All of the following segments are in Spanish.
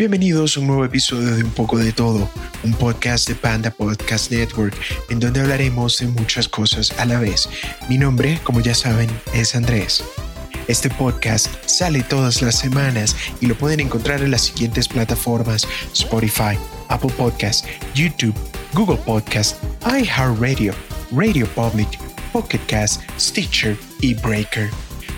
Bienvenidos a un nuevo episodio de Un poco de todo, un podcast de Panda Podcast Network, en donde hablaremos de muchas cosas a la vez. Mi nombre, como ya saben, es Andrés. Este podcast sale todas las semanas y lo pueden encontrar en las siguientes plataformas: Spotify, Apple Podcast, YouTube, Google Podcast, iHeartRadio, Radio Public, Pocket Cast, Stitcher y Breaker.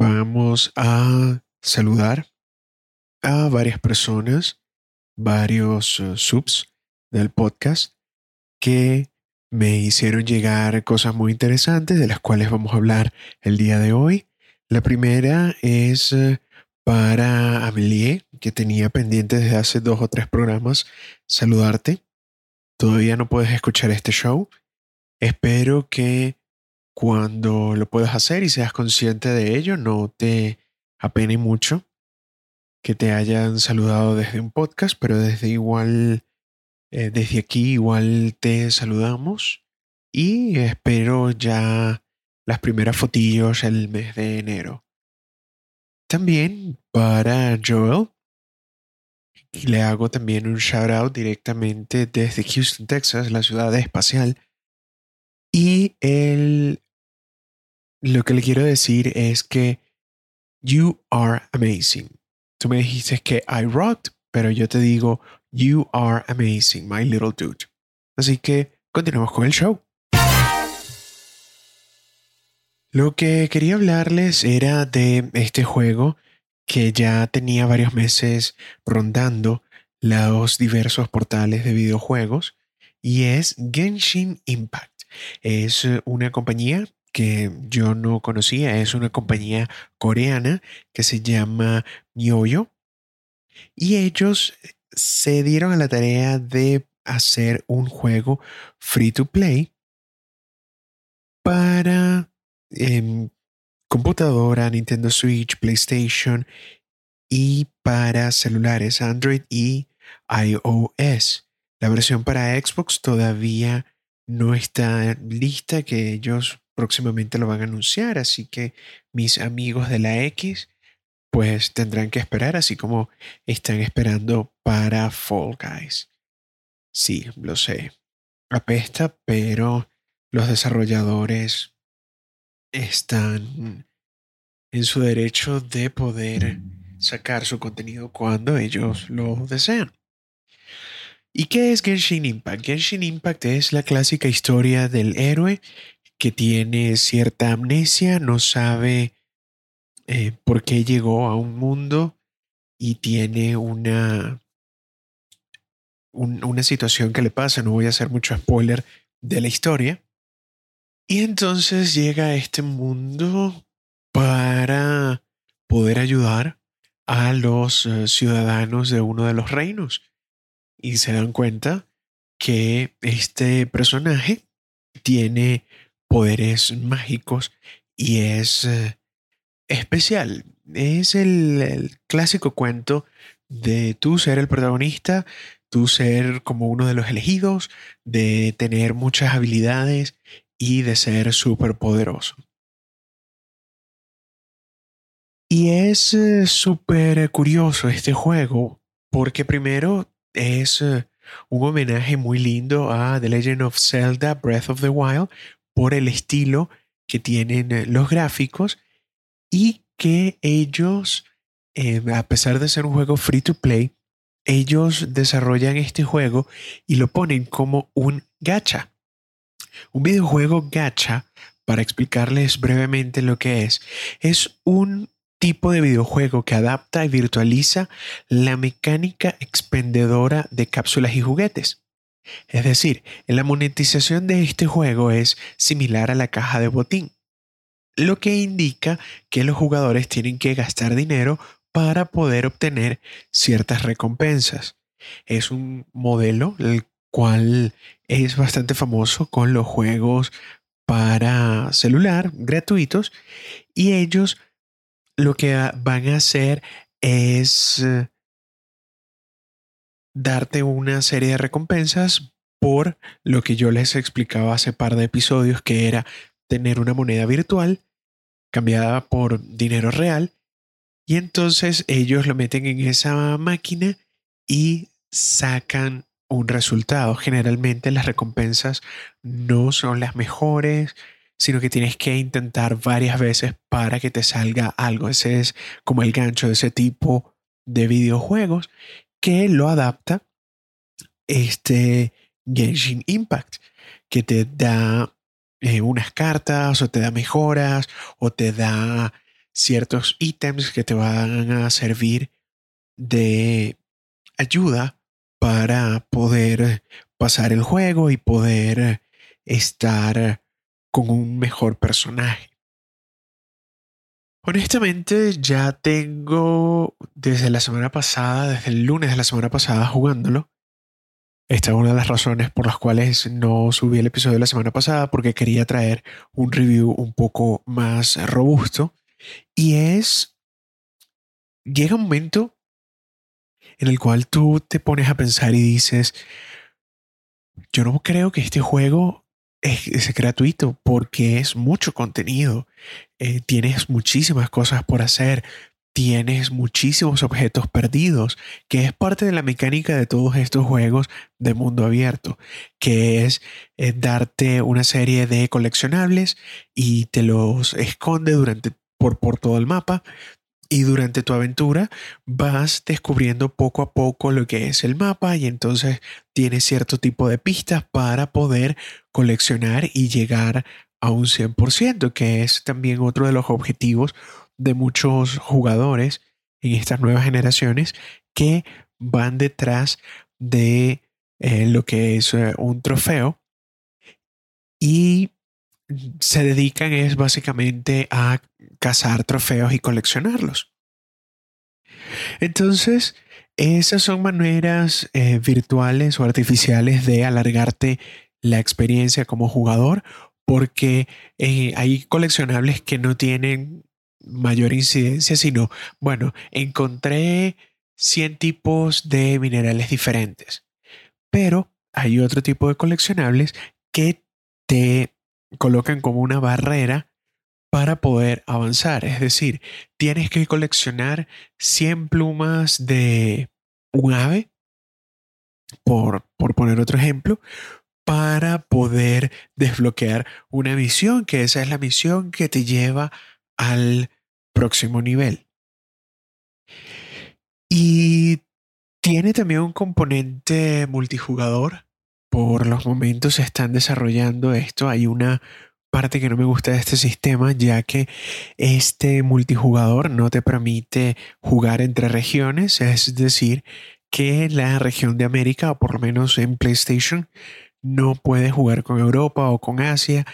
Vamos a saludar a varias personas, varios eh, subs del podcast que me hicieron llegar cosas muy interesantes de las cuales vamos a hablar el día de hoy. La primera es eh, para Amelie, que tenía pendiente desde hace dos o tres programas saludarte. Todavía no puedes escuchar este show. Espero que cuando lo puedas hacer y seas consciente de ello, no te apene mucho que te hayan saludado desde un podcast, pero desde igual, eh, desde aquí igual te saludamos y espero ya las primeras fotillos el mes de enero. También para Joel, le hago también un shout out directamente desde Houston, Texas, la ciudad espacial. Y el lo que le quiero decir es que you are amazing. Tú me dijiste que I rocked, pero yo te digo you are amazing, my little dude. Así que continuamos con el show. Lo que quería hablarles era de este juego que ya tenía varios meses rondando los diversos portales de videojuegos y es Genshin Impact. Es una compañía que yo no conocía. Es una compañía coreana que se llama Mioyo. Y ellos se dieron a la tarea de hacer un juego free to play para em, computadora, Nintendo Switch, PlayStation y para celulares Android y iOS. La versión para Xbox todavía no está lista, que ellos próximamente lo van a anunciar, así que mis amigos de la X pues tendrán que esperar, así como están esperando para Fall Guys. Sí, lo sé. Apesta, pero los desarrolladores están en su derecho de poder sacar su contenido cuando ellos lo desean. ¿Y qué es Genshin Impact? Genshin Impact es la clásica historia del héroe que tiene cierta amnesia, no sabe eh, por qué llegó a un mundo y tiene una, una situación que le pasa, no voy a hacer mucho spoiler de la historia. Y entonces llega a este mundo para poder ayudar a los eh, ciudadanos de uno de los reinos. Y se dan cuenta que este personaje tiene poderes mágicos y es eh, especial. Es el, clásico cuento de tú ser el protagonista, tú ser como uno de los elegidos, de tener muchas habilidades y de ser súper poderoso. Y es eh, súper curioso este juego porque primero es eh, un homenaje muy lindo a The Legend of Zelda Breath of the Wild, por el estilo que tienen eh, los gráficos y que ellos, eh, a pesar de ser un juego free to play, ellos desarrollan este juego y lo ponen como un gacha. Un videojuego gacha, para explicarles brevemente lo que es, es un tipo de videojuego que adapta y virtualiza la mecánica expendedora de cápsulas y juguetes. Es decir, la monetización de este juego es similar a la caja de botín, lo que indica que los jugadores tienen que gastar dinero para poder obtener ciertas recompensas. Es un modelo el cual es bastante famoso con los juegos para celular gratuitos y ellos lo que van a hacer es eh, darte una serie de recompensas por lo que yo les explicaba hace par de episodios, que era tener una moneda virtual cambiada por dinero real. Y entonces ellos lo meten en esa máquina y sacan un resultado. Generalmente las recompensas no son las mejores, sino que tienes que intentar varias veces para que te salga algo. Ese es como el gancho de ese tipo de videojuegos que lo adapta este Genshin Impact, que te da eh, unas cartas o te da mejoras o te da ciertos ítems que te van a servir de ayuda para poder pasar el juego y poder estar con un mejor personaje. Honestamente, ya tengo desde la semana pasada, desde el lunes de la semana pasada jugándolo. Esta es una de las razones por las cuales no subí el episodio de la semana pasada, porque quería traer un review un poco más robusto. Y es, llega un momento en el cual tú te pones a pensar y dices, yo no creo que este juego es, gratuito porque es mucho contenido. Eh, tienes muchísimas cosas por hacer. Tienes muchísimos objetos perdidos, que es parte de la mecánica de todos estos juegos de mundo abierto, que es eh, darte una serie de coleccionables y te los esconde durante por, por todo el mapa. Y durante tu aventura vas descubriendo poco a poco lo que es el mapa y entonces tienes cierto tipo de pistas para poder coleccionar y llegar a un 100%, que es también otro de los objetivos de muchos jugadores en estas nuevas generaciones que van detrás de eh, lo que es eh, un trofeo. Y se dedican es básicamente a cazar trofeos y coleccionarlos. Entonces, esas son maneras eh, virtuales o artificiales de alargarte la experiencia como jugador porque eh, hay coleccionables que no tienen mayor incidencia, sino, bueno, encontré 100 tipos de minerales diferentes, pero hay otro tipo de coleccionables que te colocan como una barrera para poder avanzar. Es decir, tienes que coleccionar 100 plumas de un ave, por, por poner otro ejemplo, para poder desbloquear una misión, que esa es la misión que te lleva al próximo nivel. Y tiene también un componente multijugador. Por los momentos se están desarrollando esto. Hay una parte que no me gusta de este sistema, ya que este multijugador no te permite jugar entre regiones, es decir, que la región de América, o por lo menos en PlayStation, no puede jugar con Europa o con Asia.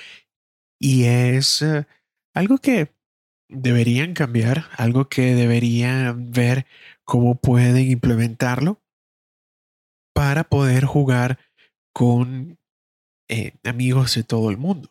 Y es eh, algo que deberían cambiar, algo que deberían ver cómo pueden implementarlo para poder jugar con eh, amigos de todo el mundo.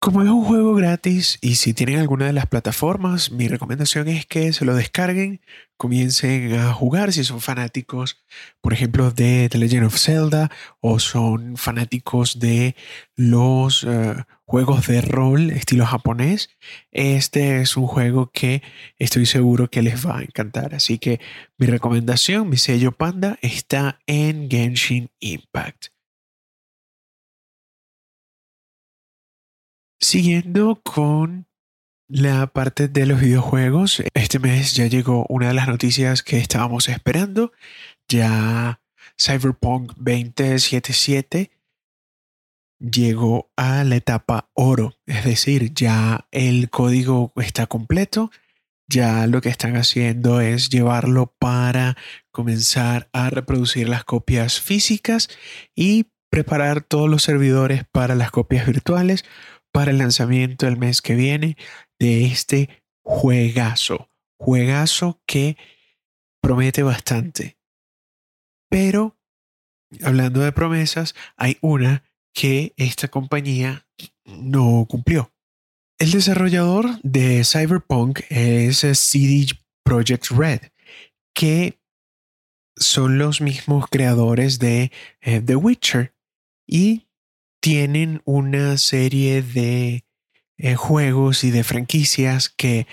Como es un juego gratis y si tienen alguna de las plataformas, mi recomendación es que se lo descarguen, comiencen a jugar si son fanáticos, por ejemplo, de The Legend of Zelda o son fanáticos de los eh, juegos de rol estilo japonés. Este es un juego que estoy seguro que les va a encantar. Así que mi recomendación, mi sello panda, está en Genshin Impact. Siguiendo con la parte de los videojuegos, este mes ya llegó una de las noticias que estábamos esperando. Ya Cyberpunk 2077 llegó a la etapa oro, es decir, ya el código está completo, ya lo que están haciendo es llevarlo para comenzar a reproducir las copias físicas y preparar todos los servidores para las copias virtuales para el lanzamiento el mes que viene de este juegazo. Juegazo que promete bastante. Pero, hablando de promesas, hay una que esta compañía no cumplió. El desarrollador de Cyberpunk es CD Projekt Red, que son los mismos creadores de eh, The Witcher y tienen una serie de eh, juegos y de franquicias que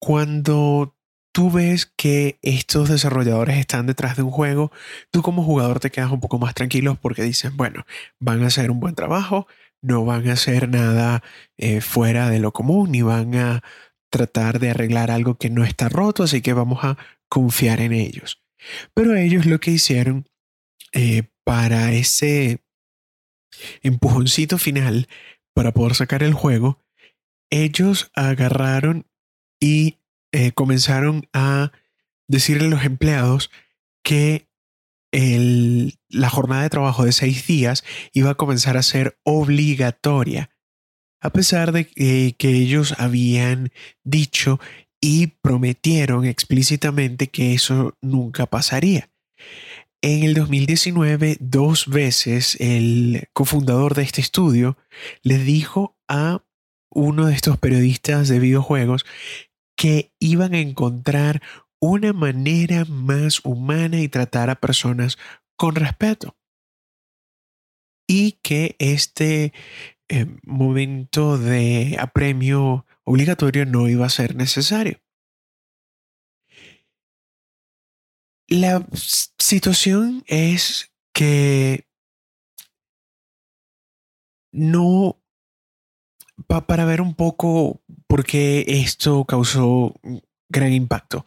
cuando tú ves que estos desarrolladores están detrás de un juego, tú como jugador te quedas un poco más tranquilo porque dices, bueno, van a hacer un buen trabajo, no van a hacer nada eh, fuera de lo común, ni van a tratar de arreglar algo que no está roto, así que vamos a confiar en ellos. Pero ellos lo que hicieron eh, para ese empujoncito final, para poder sacar el juego, ellos agarraron y eh, comenzaron a decirle a los empleados que la jornada de trabajo de seis días iba a comenzar a ser obligatoria, a pesar de que, que ellos habían dicho y prometieron explícitamente que eso nunca pasaría. En el 2019, dos veces el cofundador de este estudio le dijo a uno de estos periodistas de videojuegos que iban a encontrar una manera más humana y tratar a personas con respeto. Y que este eh, momento de apremio obligatorio no iba a ser necesario. La situación es que no para ver un poco por qué esto causó gran impacto.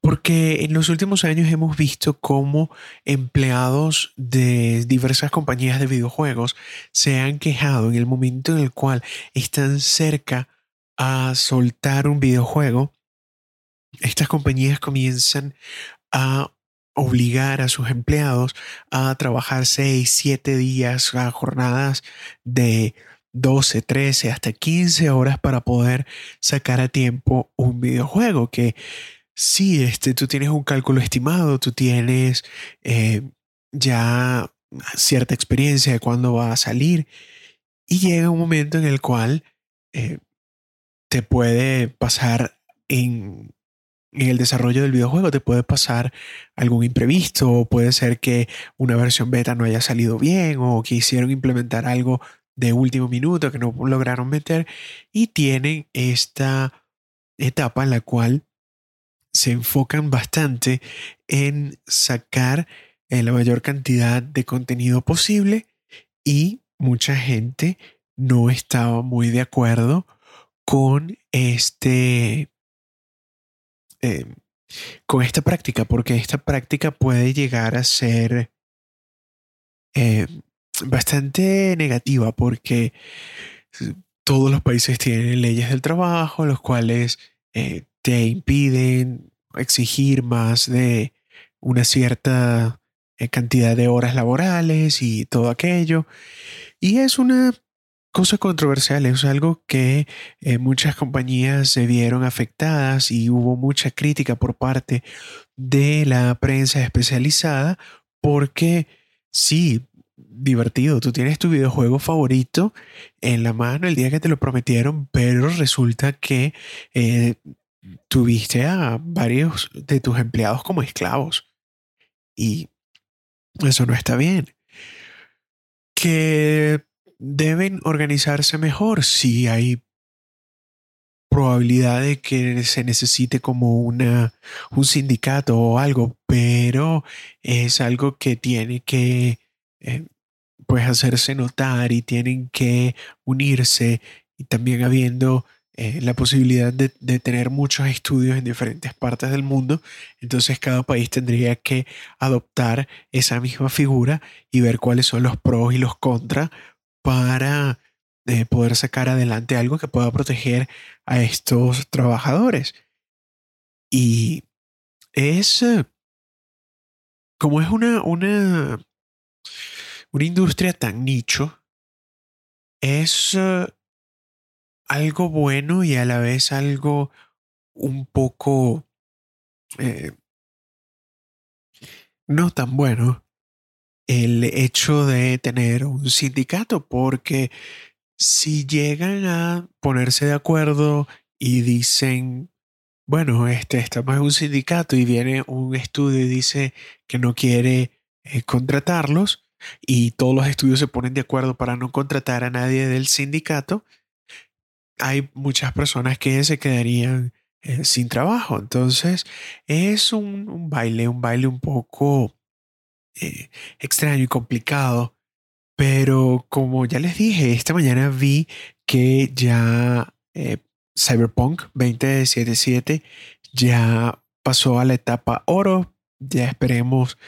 Porque en los últimos años hemos visto cómo empleados de diversas compañías de videojuegos se han quejado en el momento en el cual están cerca a soltar un videojuego. Estas compañías comienzan a obligar a sus empleados a trabajar 6, 7 días a jornadas de 12, 13, hasta 15 horas para poder sacar a tiempo un videojuego que sí, este, tú tienes un cálculo estimado, tú tienes eh, ya cierta experiencia de cuándo va a salir y llega un momento en el cual eh, te puede pasar en, el desarrollo del videojuego, te puede pasar algún imprevisto, o puede ser que una versión beta no haya salido bien o que hicieron implementar algo de último minuto que no lograron meter y tienen esta etapa en la cual se enfocan bastante en sacar eh, la mayor cantidad de contenido posible y mucha gente no estaba muy de acuerdo con este eh, con esta práctica porque esta práctica puede llegar a ser eh, bastante negativa porque todos los países tienen leyes del trabajo, los cuales eh, te impiden exigir más de una cierta eh, cantidad de horas laborales y todo aquello. Y es una cosa controversial, es algo que eh, muchas compañías se vieron afectadas y hubo mucha crítica por parte de la prensa especializada porque sí, divertido. Tú tienes tu videojuego favorito en la mano el día que te lo prometieron, pero resulta que eh, tuviste a varios de tus empleados como esclavos. Y eso no está bien. Que deben organizarse mejor si hay probabilidad de que se necesite como una, un sindicato o algo, pero es algo que tiene que eh, pues hacerse notar y tienen que unirse y también habiendo eh, la posibilidad de, tener muchos estudios en diferentes partes del mundo, entonces cada país tendría que adoptar esa misma figura y ver cuáles son los pros y los contras para eh, poder sacar adelante algo que pueda proteger a estos trabajadores. Y es como es una, una una industria tan nicho es eh, algo bueno y a la vez algo un poco eh, no tan bueno el hecho de tener un sindicato, porque si llegan a ponerse de acuerdo y dicen, bueno, este, estamos en un sindicato y viene un estudio y dice que no quiere eh, contratarlos y todos los estudios se ponen de acuerdo para no contratar a nadie del sindicato, hay muchas personas que se quedarían eh, sin trabajo. Entonces es un, baile, un baile un poco eh, extraño y complicado. Pero como ya les dije, esta mañana vi que ya eh, Cyberpunk 2077 ya pasó a la etapa oro. Ya esperemos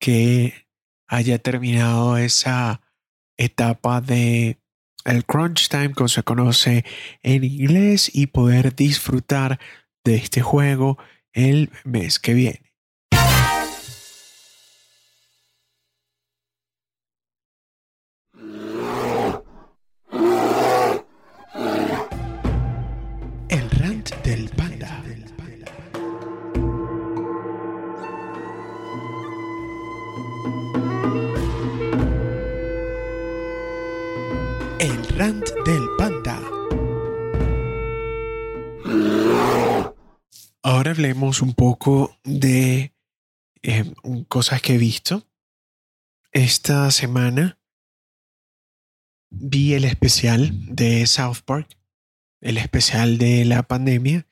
que haya terminado esa etapa de el crunch time, como se conoce en inglés, y poder disfrutar de este juego el mes que viene. Del panda. Ahora hablemos un poco de eh, cosas que he visto. Esta semana vi el especial de South Park, el especial de la pandemia.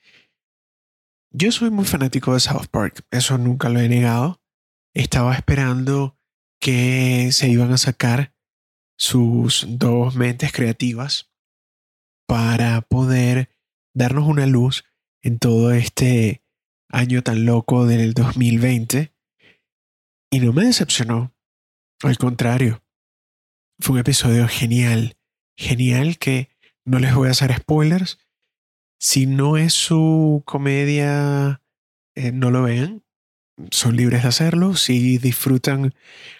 Yo soy muy fanático de South Park, eso nunca lo he negado. Estaba esperando que se iban a sacar sus dos mentes creativas para poder darnos una luz en todo este año tan loco del 2020 y no me decepcionó. Al contrario, fue un episodio genial, genial que no les voy a hacer spoilers. Si no es su comedia, eh, no lo vean. Son libres de hacerlo. Si disfrutan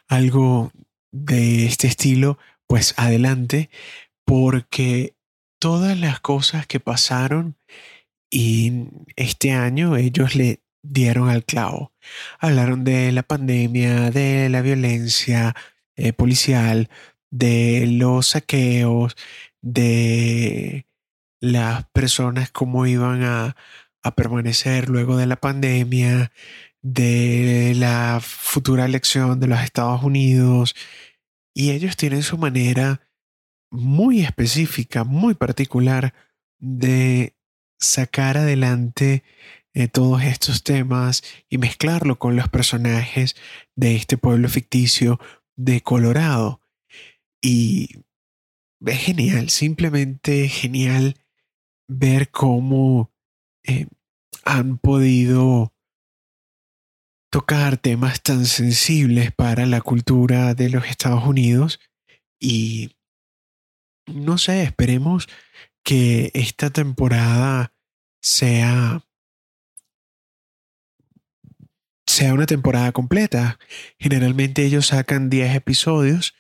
algo de este estilo, pues adelante, porque todas las cosas que pasaron y este año ellos le dieron al clavo. Hablaron de la pandemia, de la violencia eh, policial, de los saqueos, de las personas cómo iban a, a permanecer luego de la pandemia, de la futura elección de los Estados Unidos. Y ellos tienen su manera muy específica, muy particular de sacar adelante eh, todos estos temas y mezclarlo con los personajes de este pueblo ficticio de Colorado. Y es genial, simplemente genial ver cómo eh, han podido tocar temas tan sensibles para la cultura de los Estados Unidos y no sé, esperemos que esta temporada sea sea una temporada completa. Generalmente ellos sacan 10 episodios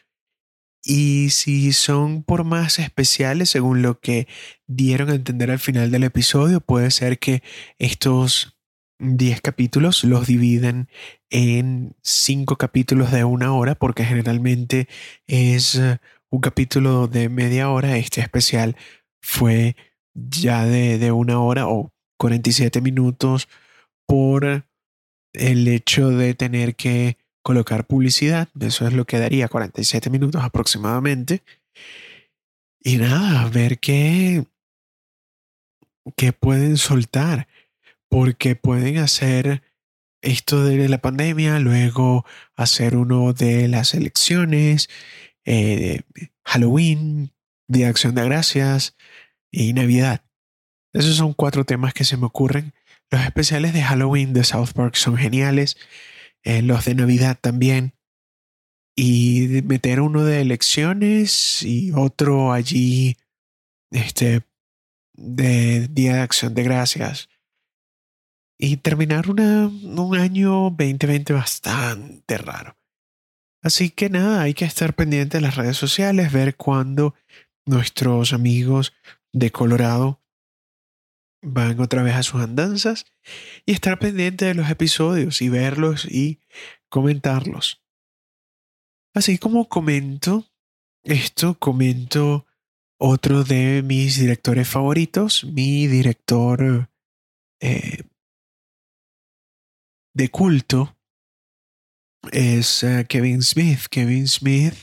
y si son por más especiales, según lo que dieron a entender al final del episodio, puede ser que estos 10 capítulos los dividen en 5 capítulos de una hora, porque generalmente es un capítulo de media hora. Este especial fue ya de, una hora o 47 minutos por el hecho de tener que colocar publicidad. Eso es lo que daría 47 minutos aproximadamente. Y nada, ver qué, qué pueden soltar, porque pueden hacer esto de la pandemia, luego hacer uno de las elecciones, eh, Halloween, Día de Acción de Gracias, y Navidad. Esos son cuatro temas que se me ocurren. Los especiales de Halloween de South Park son geniales. Eh, los de Navidad también. Y meter uno de elecciones y otro allí, este, de Día de Acción de Gracias. Y terminar un año 2020 bastante raro. Así que nada, hay que estar pendiente de las redes sociales, ver cuándo nuestros amigos de Colorado van otra vez a sus andanzas y estar pendiente de los episodios y verlos y comentarlos. Así como comento esto, comento otro de mis directores favoritos, mi director eh, de culto es eh, Kevin Smith. Kevin Smith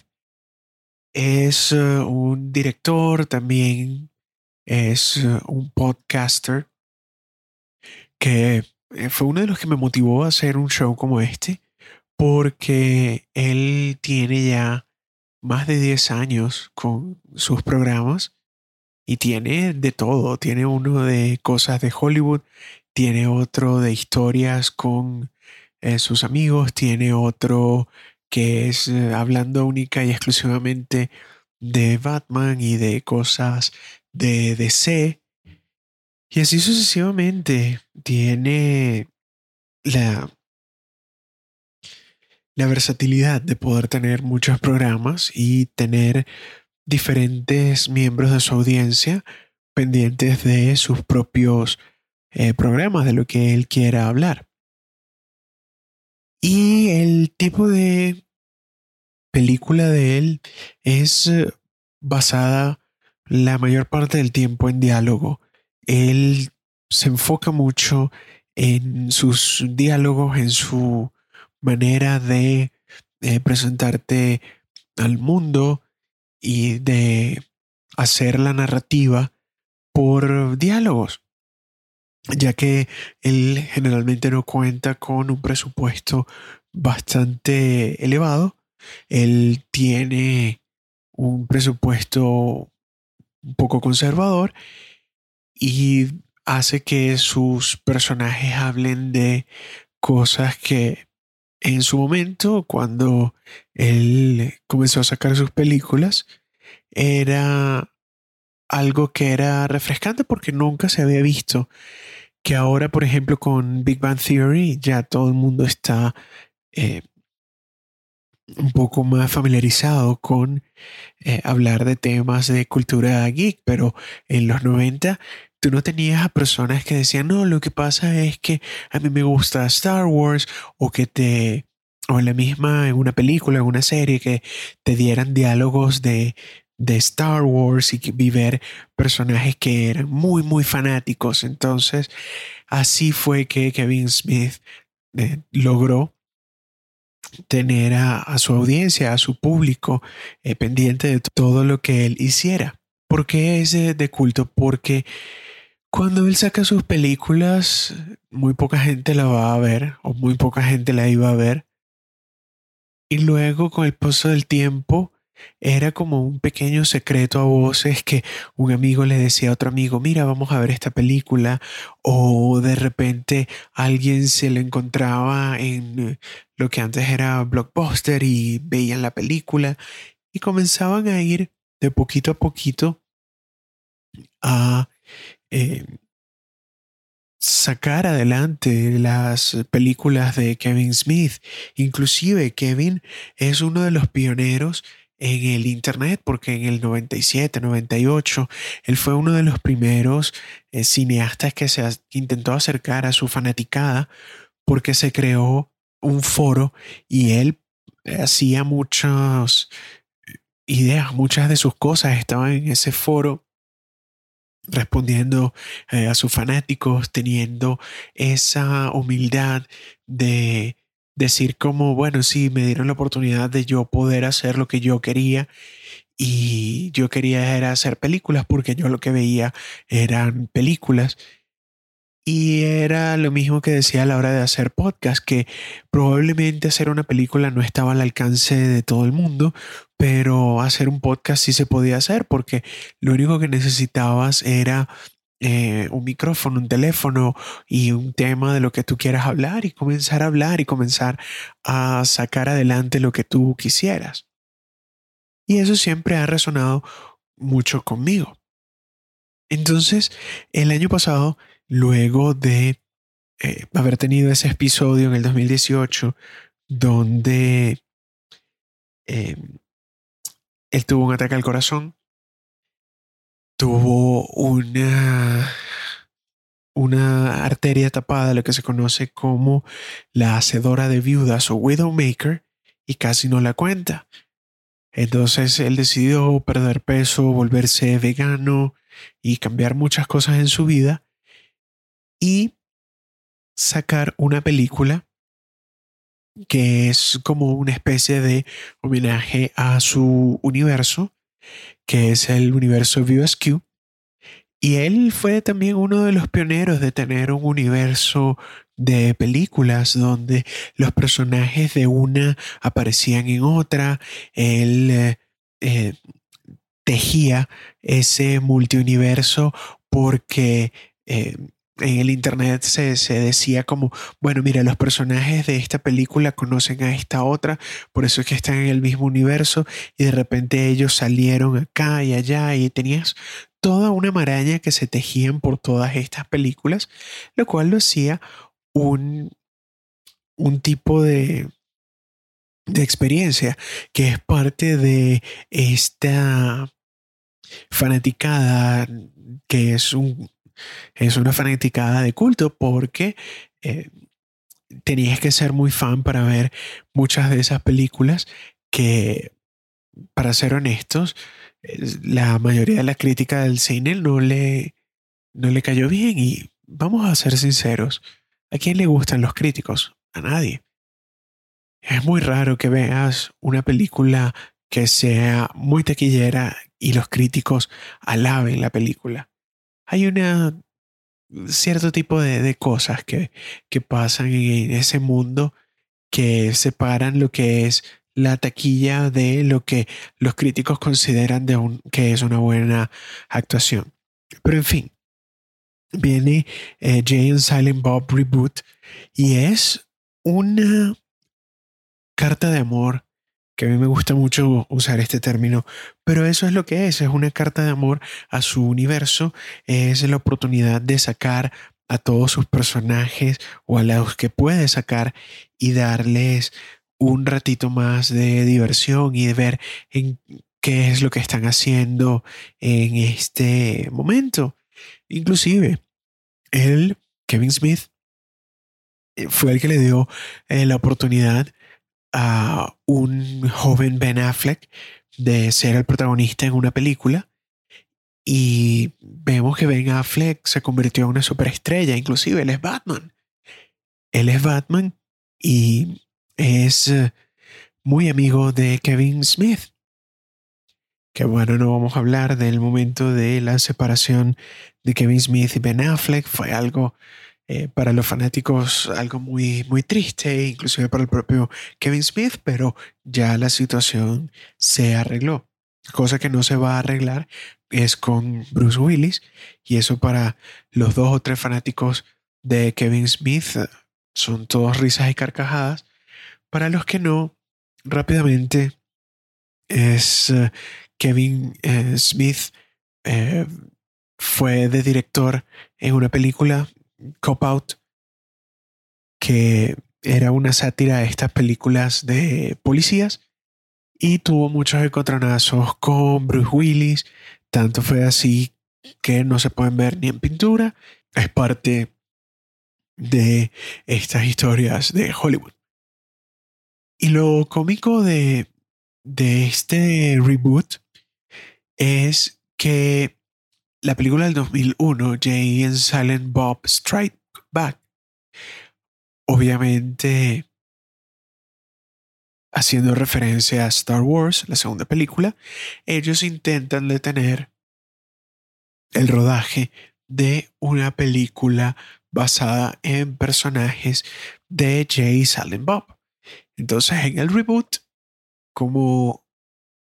es eh, un director, también es un podcaster que fue uno de los que me motivó a hacer un show como este, porque él tiene ya más de 10 años con sus programas y tiene de todo. Tiene uno de cosas de Hollywood, tiene otro de historias con eh, sus amigos, tiene otro que es eh, hablando única y exclusivamente de Batman y de cosas de DC. Y así sucesivamente. Tiene la la versatilidad de poder tener muchos programas y tener diferentes miembros de su audiencia pendientes de sus propios eh, programas, de lo que él quiera hablar. Y el tipo de película de él es eh, basada la mayor parte del tiempo en diálogo. Él se enfoca mucho en sus diálogos, en su manera de eh, presentarte al mundo y de hacer la narrativa por diálogos, ya que él generalmente no cuenta con un presupuesto bastante elevado. Él tiene un presupuesto un poco conservador y hace que sus personajes hablen de cosas que en su momento, cuando él comenzó a sacar sus películas, era algo que era refrescante porque nunca se había visto. Que ahora, por ejemplo, con Big Bang Theory, ya todo el mundo está eh, un poco más familiarizado con eh, hablar de temas de cultura geek, pero en los 90 tú no tenías a personas que decían, no, lo que pasa es que a mí me gusta Star Wars o que te, o en la misma, en una película, en una serie, que te dieran diálogos de, de Star Wars y ver personajes que eran muy, muy fanáticos. Entonces, así fue que Kevin Smith eh, logró tener a, su audiencia, a su público eh, pendiente de todo lo que él hiciera. ¿Por qué es de, culto? Porque cuando él saca sus películas, muy poca gente la va a ver o muy poca gente la iba a ver. Y luego con el paso del tiempo, era como un pequeño secreto a voces que un amigo le decía a otro amigo, mira, vamos a ver esta película, o de repente alguien se le encontraba en lo que antes era blockbuster y veían la película y comenzaban a ir de poquito a poquito a eh, sacar adelante las películas de Kevin Smith. Inclusive Kevin es uno de los pioneros en el Internet, porque en el 97, 98, él fue uno de los primeros eh, cineastas que se intentó acercar a su fanaticada porque se creó un foro y él hacía muchas ideas, muchas de sus cosas estaban en ese foro respondiendo eh, a sus fanáticos, teniendo esa humildad de decir como, bueno, sí, me dieron la oportunidad de yo poder hacer lo que yo quería y yo quería era hacer películas porque yo lo que veía eran películas y era lo mismo que decía a la hora de hacer podcast, que probablemente hacer una película no estaba al alcance de todo el mundo, pero hacer un podcast sí se podía hacer porque lo único que necesitabas era eh, un micrófono, un teléfono y un tema de lo que tú quieras hablar y comenzar a hablar y comenzar a sacar adelante lo que tú quisieras. Y eso siempre ha resonado mucho conmigo. Entonces, el año pasado luego de eh, haber tenido ese episodio en el 2018 donde em, él tuvo un ataque al corazón, tuvo una una arteria tapada, lo que se conoce como la hacedora de viudas o Widowmaker, y casi no la cuenta. Entonces él decidió perder peso, volverse vegano y cambiar muchas cosas en su vida y sacar una película que es como una especie de homenaje a su universo, que es el universo VSQ. Y él fue también uno de los pioneros de tener un universo de películas donde los personajes de una aparecían en otra. Él eh, eh, tejía ese multiuniverso porque eh, en el internet se, se, decía como, bueno, mira, los personajes de esta película conocen a esta otra, por eso es que están en el mismo universo y de repente ellos salieron acá y allá y tenías toda una maraña que se tejían por todas estas películas, lo cual lo hacía un, un tipo de, de experiencia que es parte de esta fanaticada que es un es una fanaticada de culto porque eh, tenías que ser muy fan para ver muchas de esas películas que, para ser honestos, la mayoría de la crítica del cine no le, no le cayó bien y vamos a ser sinceros, ¿a quién le gustan los críticos? A nadie. Es muy raro que veas una película que sea muy taquillera y los críticos alaben la película hay una cierto tipo de, cosas que, que pasan en ese mundo que separan lo que es la taquilla de lo que los críticos consideran de que es una buena actuación. Pero en fin, viene eh, Jay and Silent Bob Reboot y es una carta de amor que a mí me gusta mucho usar este término, pero eso es lo que es, es una carta de amor a su universo, es la oportunidad de sacar a todos sus personajes o a los que puede sacar y darles un ratito más de diversión y de ver en qué es lo que están haciendo en este momento. Inclusive, él, Kevin Smith, eh, fue el que le dio eh, la oportunidad a un joven Ben Affleck de ser el protagonista en una película y vemos que Ben Affleck se convirtió en una superestrella, inclusive él es Batman. Él es Batman y es eh, muy amigo de Kevin Smith. Que bueno, no vamos a hablar del momento de la separación de Kevin Smith y Ben Affleck, fue algo eh, para los fanáticos algo muy, muy triste, inclusive para el propio Kevin Smith, pero ya la situación se arregló. Cosa que no se va a arreglar es con Bruce Willis y eso para los dos o tres fanáticos de Kevin Smith son todos risas y carcajadas. Para los que no, rápidamente es eh, Kevin eh, Smith fue de director en una película Cop Out, que era una sátira de estas películas de policías y tuvo muchos encontronazos con Bruce Willis, tanto fue así que no se pueden ver ni en pintura, es parte de estas historias de Hollywood. Y lo cómico de, de este reboot es que la película del 2001, Jay and Silent Bob Strike Back, obviamente haciendo referencia a Star Wars, la segunda película, ellos intentan detener el rodaje de una película basada en personajes de Jay Silent Bob. Entonces, en el reboot, como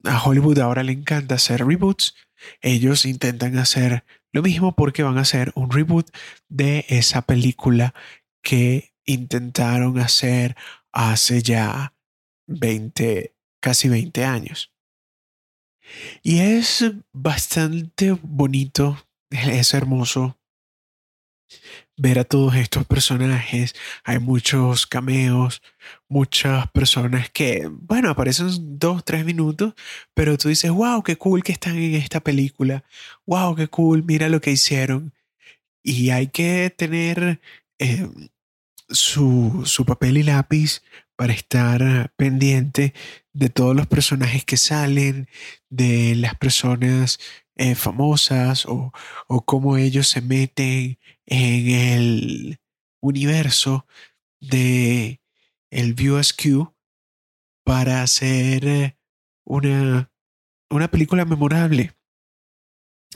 a Hollywood ahora le encanta hacer reboots, ellos intentan hacer lo mismo porque van a hacer un reboot de esa película que intentaron hacer hace ya 20, casi 20 años. Y es bastante bonito, es hermoso ver a todos estos personajes. Hay muchos cameos, muchas personas que, bueno, aparecen dos, tres minutos, pero tú dices, wow, qué cool que están en esta película. Wow, qué cool, mira lo que hicieron. y hay que tener eh, su, su papel y lápiz para estar pendiente de todos los personajes que salen, de las personas eh, famosas o, o cómo ellos se meten en el universo de el View para hacer eh, una, una película memorable.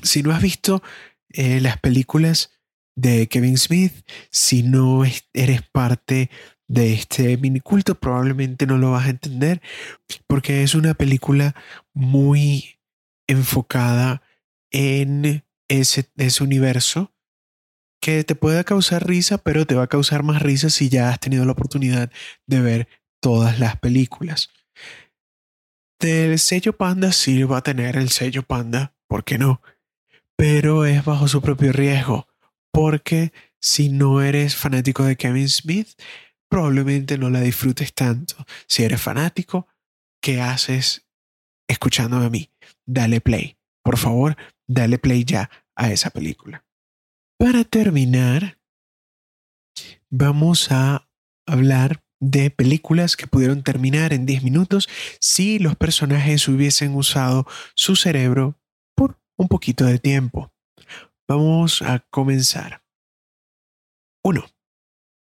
Si no has visto eh, las películas de Kevin Smith, si no eres parte de este miniculto, probablemente no lo vas a entender, porque es una película muy enfocada en ese, ese universo que te puede causar risa, pero te va a causar más risa si ya has tenido la oportunidad de ver todas las películas. Del sello Panda sí va a tener el sello Panda, ¿por qué no? Pero es bajo su propio riesgo, porque si no eres fanático de Kevin Smith, probablemente no la disfrutes tanto. Si eres fanático, ¿qué haces escuchándome a mí? Dale play. Por favor, dale play ya a esa película. Para terminar, vamos a hablar de películas que pudieron terminar en 10 minutos si los personajes hubiesen usado su cerebro por un poquito de tiempo. Vamos a comenzar. 1.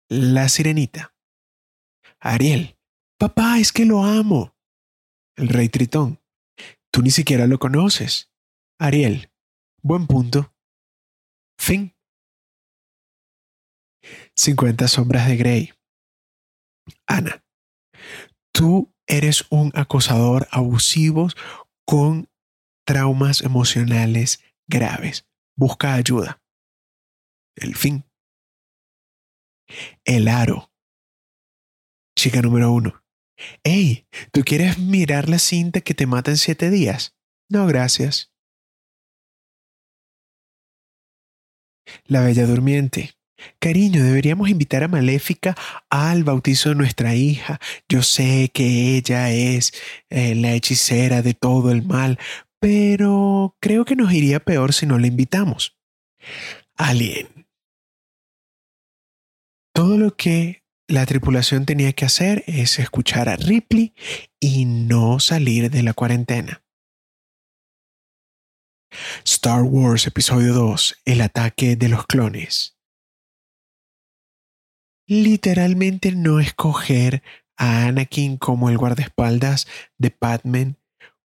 La sirenita. Ariel. Papá, es que lo amo. El rey Tritón. Tú ni siquiera lo conoces. Ariel. Buen punto. Fin. 50 sombras de Grey. Ana, tú eres un acosador abusivo con traumas emocionales graves. Busca ayuda. El fin. El aro. Chica número uno. Hey, ¿tú quieres mirar la cinta que te mata en siete días? No, gracias. La Bella Durmiente. Cariño, deberíamos invitar a Maléfica al bautizo de nuestra hija. Yo sé que ella es eh, la hechicera de todo el mal, pero creo que nos iría peor si no la invitamos. Alien. Todo lo que la tripulación tenía que hacer es escuchar a Ripley y no salir de la cuarentena. Star Wars Episodio 2, El ataque de los clones literalmente no escoger a Anakin como el guardaespaldas de Padme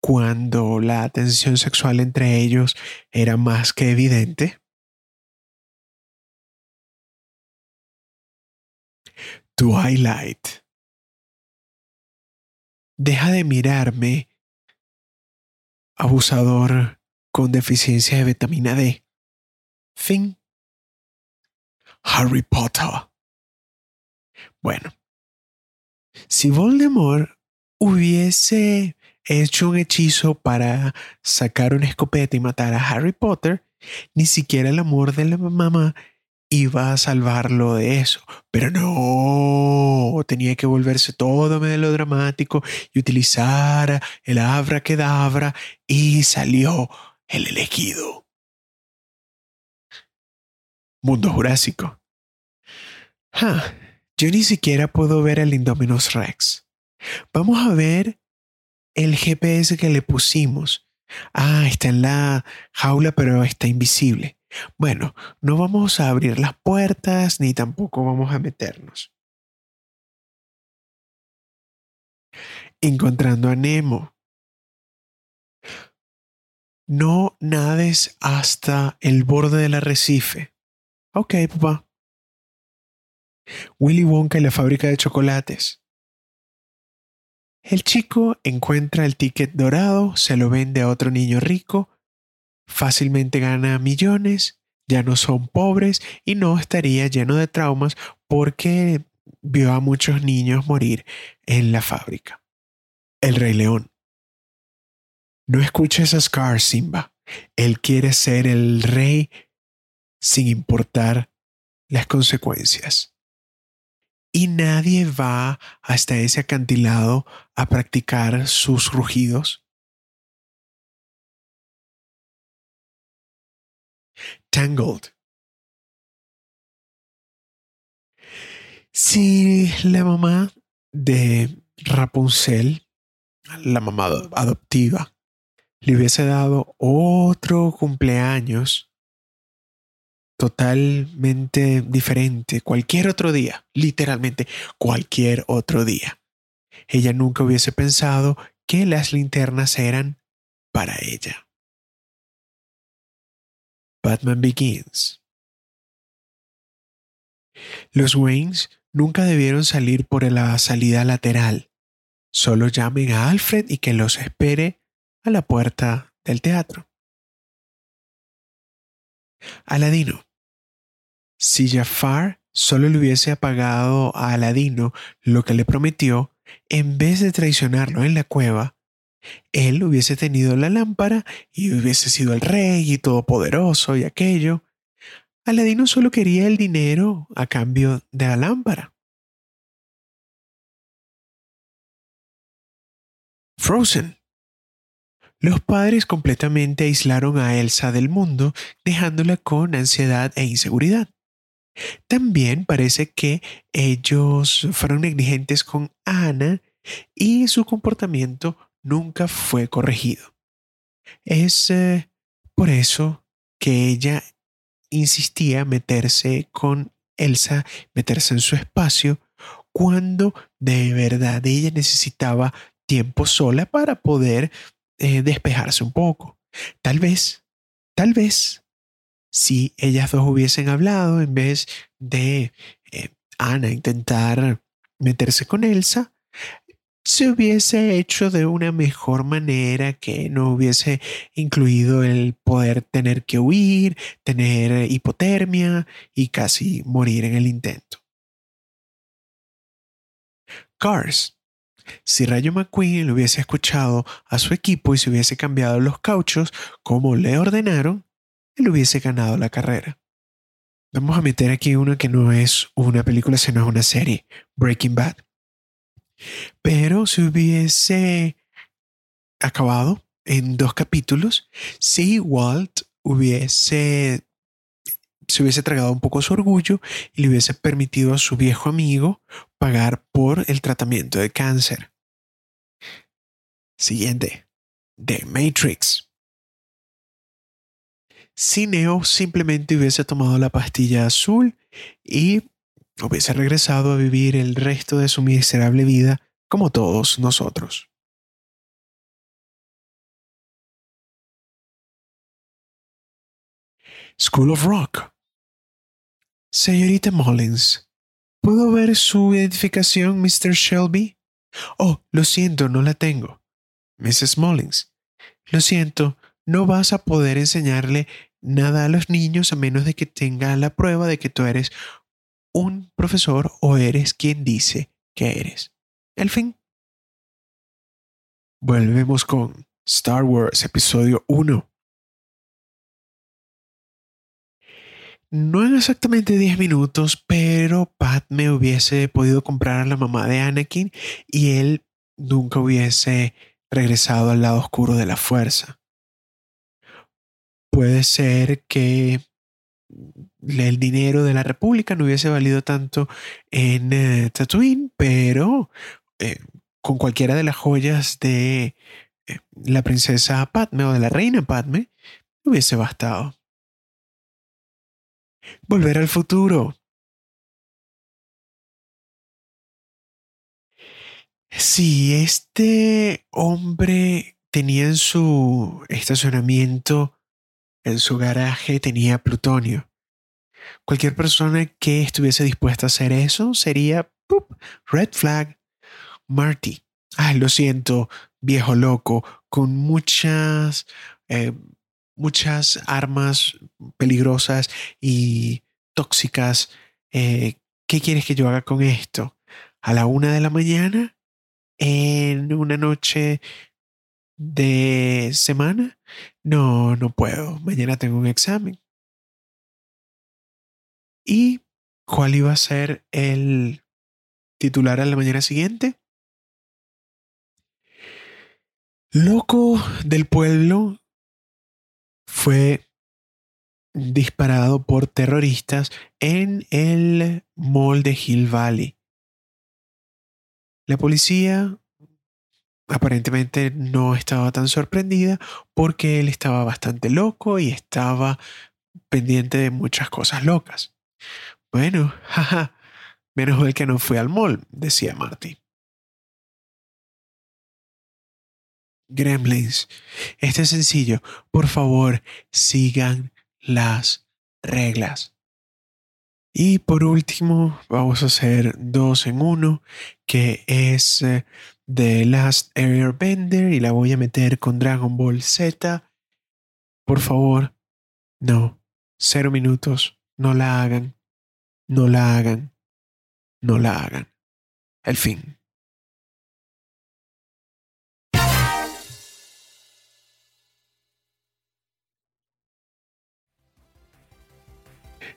cuando la tensión sexual entre ellos era más que evidente? Twilight. Deja de mirarme, abusador con deficiencia de vitamina D. Fin. Harry Potter. Bueno, si Voldemort hubiese hecho un hechizo para sacar una escopeta y matar a Harry Potter, ni siquiera el amor de la mamá iba a salvarlo de eso. Pero no, tenía que volverse todo melodramático y utilizar el abra dabra y salió el elegido. Mundo Jurásico. Yo ni siquiera puedo ver el Indominus Rex. Vamos a ver el GPS que le pusimos. Ah, está en la jaula, pero está invisible. Bueno, no vamos a abrir las puertas ni tampoco vamos a meternos. Encontrando a Nemo. No nades hasta el borde del arrecife. Ok, papá. Willy Wonka y la fábrica de chocolates. El chico encuentra el ticket dorado, se lo vende a otro niño rico, fácilmente gana millones, ya no son pobres y no estaría lleno de traumas porque vio a muchos niños morir en la fábrica. El Rey León. No escuches a Scar, Simba. Él quiere ser el rey sin importar las consecuencias y nadie va hasta ese acantilado a practicar sus rugidos. Tangled. Si la mamá de Rapunzel, la mamá adoptiva, le hubiese dado otro cumpleaños totalmente diferente, cualquier otro día, literalmente cualquier otro día, ella nunca hubiese pensado que las linternas eran para ella. Batman Begins. Los Waynes nunca debieron salir por la salida lateral. Solo llamen a Alfred y que los espere la puerta del teatro. Aladino. Si Jafar solo le hubiese apagado a Aladino lo que le prometió, en vez de traicionarlo en la cueva, él hubiese tenido la lámpara y hubiese sido el rey y todopoderoso y aquello. Aladino solo quería el dinero a cambio de la lámpara. Frozen. Los padres completamente aislaron a Elsa del mundo, dejándola con ansiedad e inseguridad. También parece que ellos fueron negligentes con Ana y su comportamiento nunca fue corregido. Es eh, por eso que ella insistía meterse con Elsa, meterse en su espacio, cuando de verdad ella necesitaba tiempo sola para poder eh, despejarse un poco. Tal vez, tal vez si ellas dos hubiesen hablado en vez de eh, Ana intentar meterse con Elsa, se hubiese hecho de una mejor manera que no hubiese incluido el poder tener que huir, tener hipotermia y casi morir en el intento. Cars. Si Rayo McQueen le hubiese escuchado a su equipo y se hubiese cambiado los cauchos como le ordenaron, él hubiese ganado la carrera. Vamos a meter aquí una que no es una película, sino una serie, Breaking Bad. Pero si hubiese acabado en dos capítulos, si Walt hubiese se hubiese tragado un poco su orgullo y le hubiese permitido a su viejo amigo pagar por el tratamiento de cáncer. Siguiente, The Matrix si Neo simplemente hubiese tomado la pastilla azul y hubiese regresado a vivir el resto de su miserable vida como todos nosotros. School of Rock. Señorita Mullins, ¿puedo ver su identificación, Mr. Shelby? Oh, lo siento, no la tengo. Mrs. Mullins, lo siento, no vas a poder enseñarle nada a los niños a menos de que tenga la prueba de que tú eres un profesor o eres quien dice que eres. El fin. Volvemos con Star Wars Episodio 1. No en exactamente 10 minutos, pero Padme hubiese podido comprar a la mamá de Anakin y él nunca hubiese regresado al lado oscuro de la fuerza puede ser que el dinero de la República no hubiese valido tanto en eh, Tatooine, pero eh, con cualquiera de las joyas de eh, la princesa Padme o de la reina Padme, hubiese bastado. Volver al futuro. Si este hombre tenía en su estacionamiento en su garaje tenía plutonio. Cualquier persona que estuviese dispuesta a hacer eso sería red flag. Marty. Ay, lo siento, viejo loco, con muchas, eh, muchas armas peligrosas y tóxicas. Eh, ¿Qué quieres que yo haga con esto? ¿A la una de la mañana? ¿En una noche de semana? No, no puedo. Mañana tengo un examen. ¿Y cuál iba a ser el titular a la mañana siguiente? Loco del pueblo fue disparado por terroristas en el mall de Hill Valley. La policía aparentemente no estaba tan sorprendida porque él estaba bastante loco y estaba pendiente de muchas cosas locas. Bueno, menos mal que no fue al mall, decía Marty. Gremlins, este es sencillo. Por favor, sigan las reglas. Y por último, vamos a hacer dos en uno, que es eh, The Last Airbender y la voy a meter con Dragon Ball Z. Por favor, no, cero minutos, no la hagan, no la hagan, no la hagan. El fin.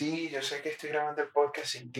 Sí, yo sé que estoy grabando el podcast sin ti.